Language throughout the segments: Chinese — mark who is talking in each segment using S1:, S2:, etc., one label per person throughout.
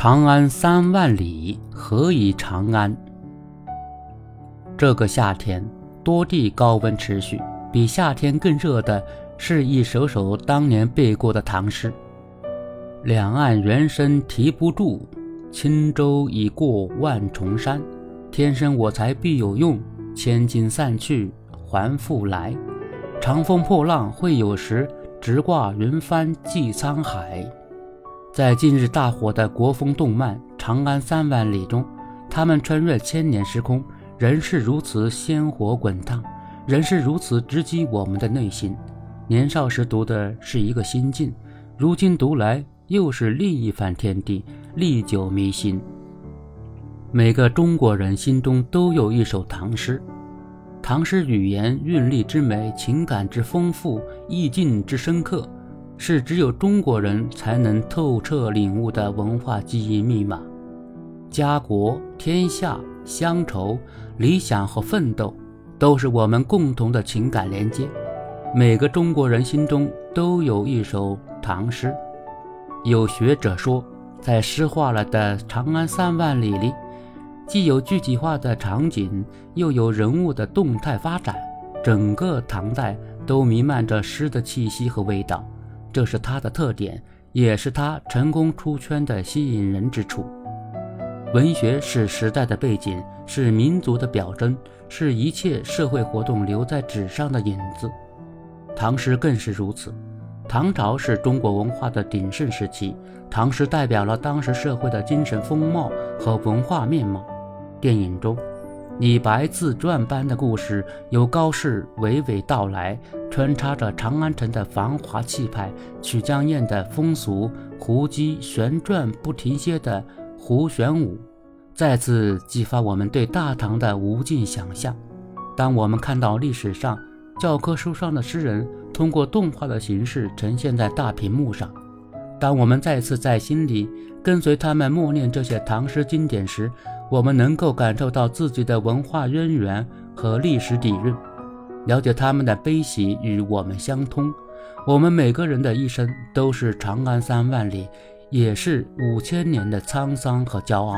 S1: 长安三万里，何以长安？这个夏天，多地高温持续，比夏天更热的是一首首当年背过的唐诗：“两岸猿声啼不住，轻舟已过万重山。天生我材必有用，千金散去还复来。长风破浪会有时，直挂云帆济沧海。”在近日大火的国风动漫《长安三万里》中，他们穿越千年时空，仍是如此鲜活滚烫，仍是如此直击我们的内心。年少时读的是一个心境，如今读来又是另一番天地，历久弥新。每个中国人心中都有一首唐诗，唐诗语言韵律之美，情感之丰富，意境之深刻。是只有中国人才能透彻领悟的文化记忆密码。家国、天下、乡愁、理想和奋斗，都是我们共同的情感连接。每个中国人心中都有一首唐诗。有学者说，在诗化了的长安三万里里，既有具体化的场景，又有人物的动态发展，整个唐代都弥漫着诗的气息和味道。这是他的特点，也是他成功出圈的吸引人之处。文学是时代的背景，是民族的表征，是一切社会活动留在纸上的影子。唐诗更是如此。唐朝是中国文化的鼎盛时期，唐诗代表了当时社会的精神风貌和文化面貌。电影中。李白自传般的故事，由高适娓娓道来，穿插着长安城的繁华气派、曲江宴的风俗、胡姬旋转不停歇的胡旋舞，再次激发我们对大唐的无尽想象。当我们看到历史上教科书上的诗人通过动画的形式呈现在大屏幕上，当我们再次在心里跟随他们默念这些唐诗经典时，我们能够感受到自己的文化渊源和历史底蕴，了解他们的悲喜与我们相通。我们每个人的一生都是长安三万里，也是五千年的沧桑和骄傲。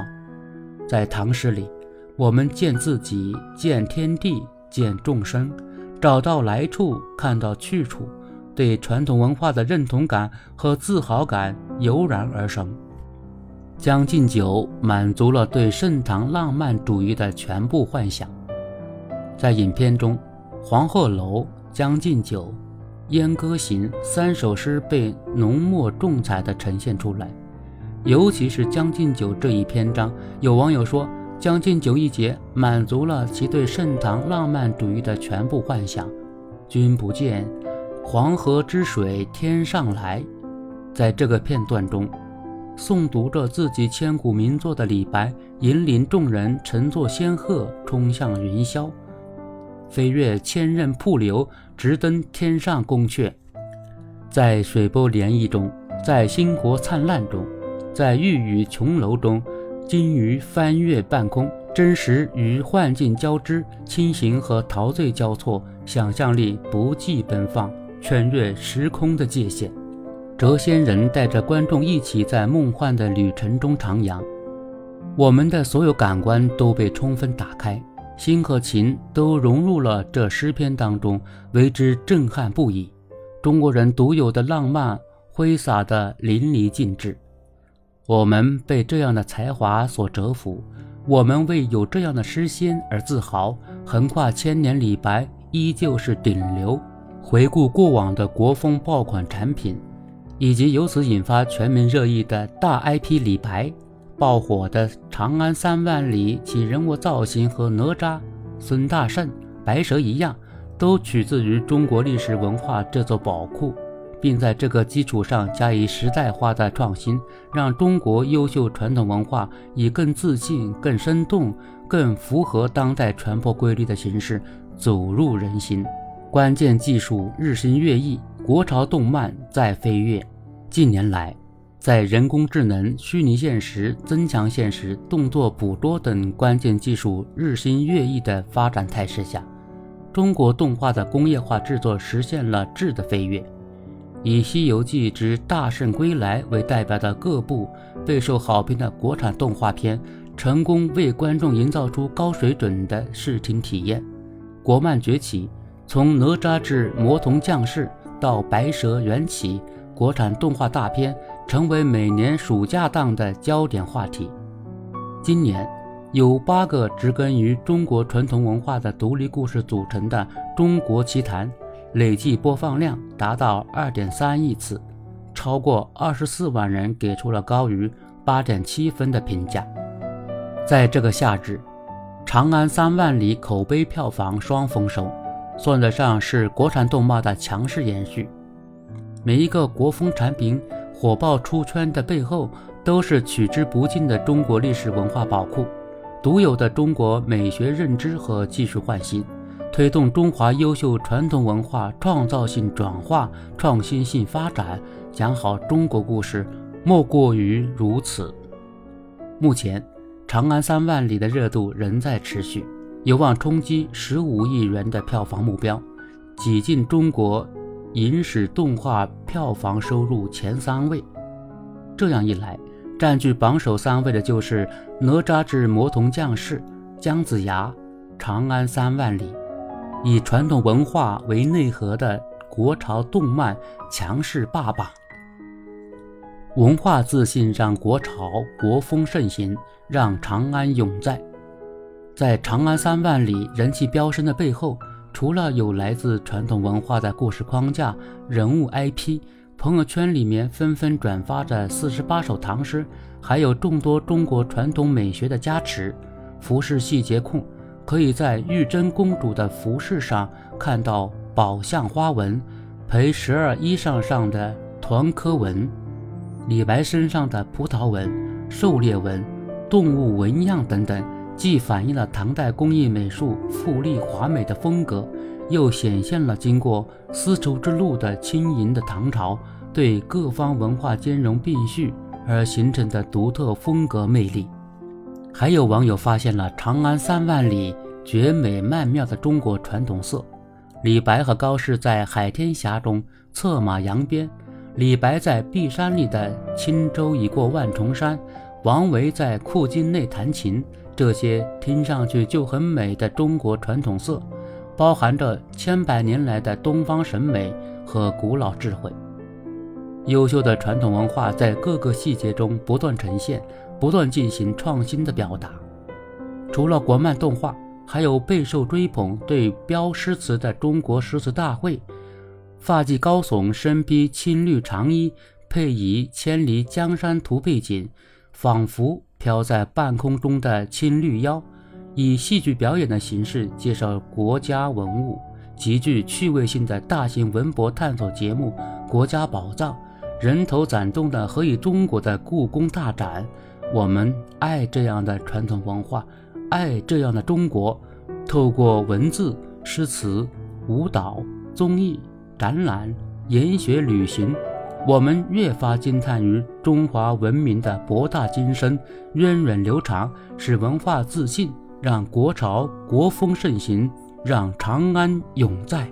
S1: 在唐诗里，我们见自己，见天地，见众生，找到来处，看到去处，对传统文化的认同感和自豪感油然而生。《将进酒》满足了对盛唐浪漫主义的全部幻想。在影片中，《黄鹤楼》《将进酒》《燕歌行》三首诗被浓墨重彩地呈现出来。尤其是《将进酒》这一篇章，有网友说，《将进酒》一节满足了其对盛唐浪漫主义的全部幻想。君不见，黄河之水天上来。在这个片段中。诵读着自己千古名作的李白，引领众人乘坐仙鹤冲向云霄，飞越千仞瀑流，直登天上宫阙。在水波涟漪中，在星火灿烂中，在玉宇琼楼中，金鱼翻越半空，真实与幻境交织，清醒和陶醉交错，想象力不计奔放，穿越时空的界限。谪仙人带着观众一起在梦幻的旅程中徜徉，我们的所有感官都被充分打开，心和情都融入了这诗篇当中，为之震撼不已。中国人独有的浪漫挥洒的淋漓尽致，我们被这样的才华所折服，我们为有这样的诗仙而自豪。横跨千年，李白依旧是顶流。回顾过往的国风爆款产品。以及由此引发全民热议的大 IP 李白，爆火的《长安三万里》，其人物造型和哪吒、孙大圣、白蛇一样，都取自于中国历史文化这座宝库，并在这个基础上加以时代化的创新，让中国优秀传统文化以更自信、更生动、更符合当代传播规律的形式走入人心。关键技术日新月异，国潮动漫在飞跃。近年来，在人工智能、虚拟现实、增强现实、动作捕捉等关键技术日新月异的发展态势下，中国动画的工业化制作实现了质的飞跃。以《西游记之大圣归来》为代表的各部备受好评的国产动画片，成功为观众营造出高水准的视听体验。国漫崛起，从哪吒至魔童降世到白蛇缘起，国产动画大片成为每年暑假档的焦点话题。今年，有八个植根于中国传统文化的独立故事组成的《中国奇谭》。累计播放量达到二点三亿次，超过二十四万人给出了高于八点七分的评价。在这个夏日，《长安三万里》口碑票房双丰收，算得上是国产动漫的强势延续。每一个国风产品火爆出圈的背后，都是取之不尽的中国历史文化宝库，独有的中国美学认知和技术焕新。推动中华优秀传统文化创造性转化、创新性发展，讲好中国故事，莫过于如此。目前，《长安三万里》的热度仍在持续，有望冲击十五亿元的票房目标，挤进中国影史动画票房收入前三位。这样一来，占据榜首三位的就是《哪吒之魔童降世》《姜子牙》《长安三万里》。以传统文化为内核的国潮动漫强势霸榜，文化自信让国潮国风盛行，让长安永在。在《长安三万里》人气飙升的背后，除了有来自传统文化的故事框架、人物 IP，朋友圈里面纷纷转发着四十八首唐诗，还有众多中国传统美学的加持，服饰细节控。可以在玉真公主的服饰上看到宝相花纹，陪十二衣裳上的团科纹，李白身上的葡萄纹、狩猎纹、动物纹样等等，既反映了唐代工艺美术富丽华美的风格，又显现了经过丝绸之路的轻盈的唐朝对各方文化兼容并蓄而形成的独特风格魅力。还有网友发现了《长安三万里》绝美曼妙的中国传统色。李白和高适在海天峡中策马扬鞭，李白在碧山里的轻舟已过万重山，王维在库津内弹琴，这些听上去就很美的中国传统色，包含着千百年来的东方审美和古老智慧。优秀的传统文化在各个细节中不断呈现。不断进行创新的表达。除了国漫动画，还有备受追捧、对标诗词的中国诗词大会。发髻高耸，身披青绿长衣，配以千里江山图背景，仿佛飘在半空中的青绿妖，以戏剧表演的形式介绍国家文物，极具趣味性的大型文博探索节目《国家宝藏》，人头攒动的何以中国的故宫大展。我们爱这样的传统文化，爱这样的中国。透过文字、诗词、舞蹈、综艺、展览、研学、旅行，我们越发惊叹于中华文明的博大精深、源远流长，使文化自信，让国潮国风盛行，让长安永在。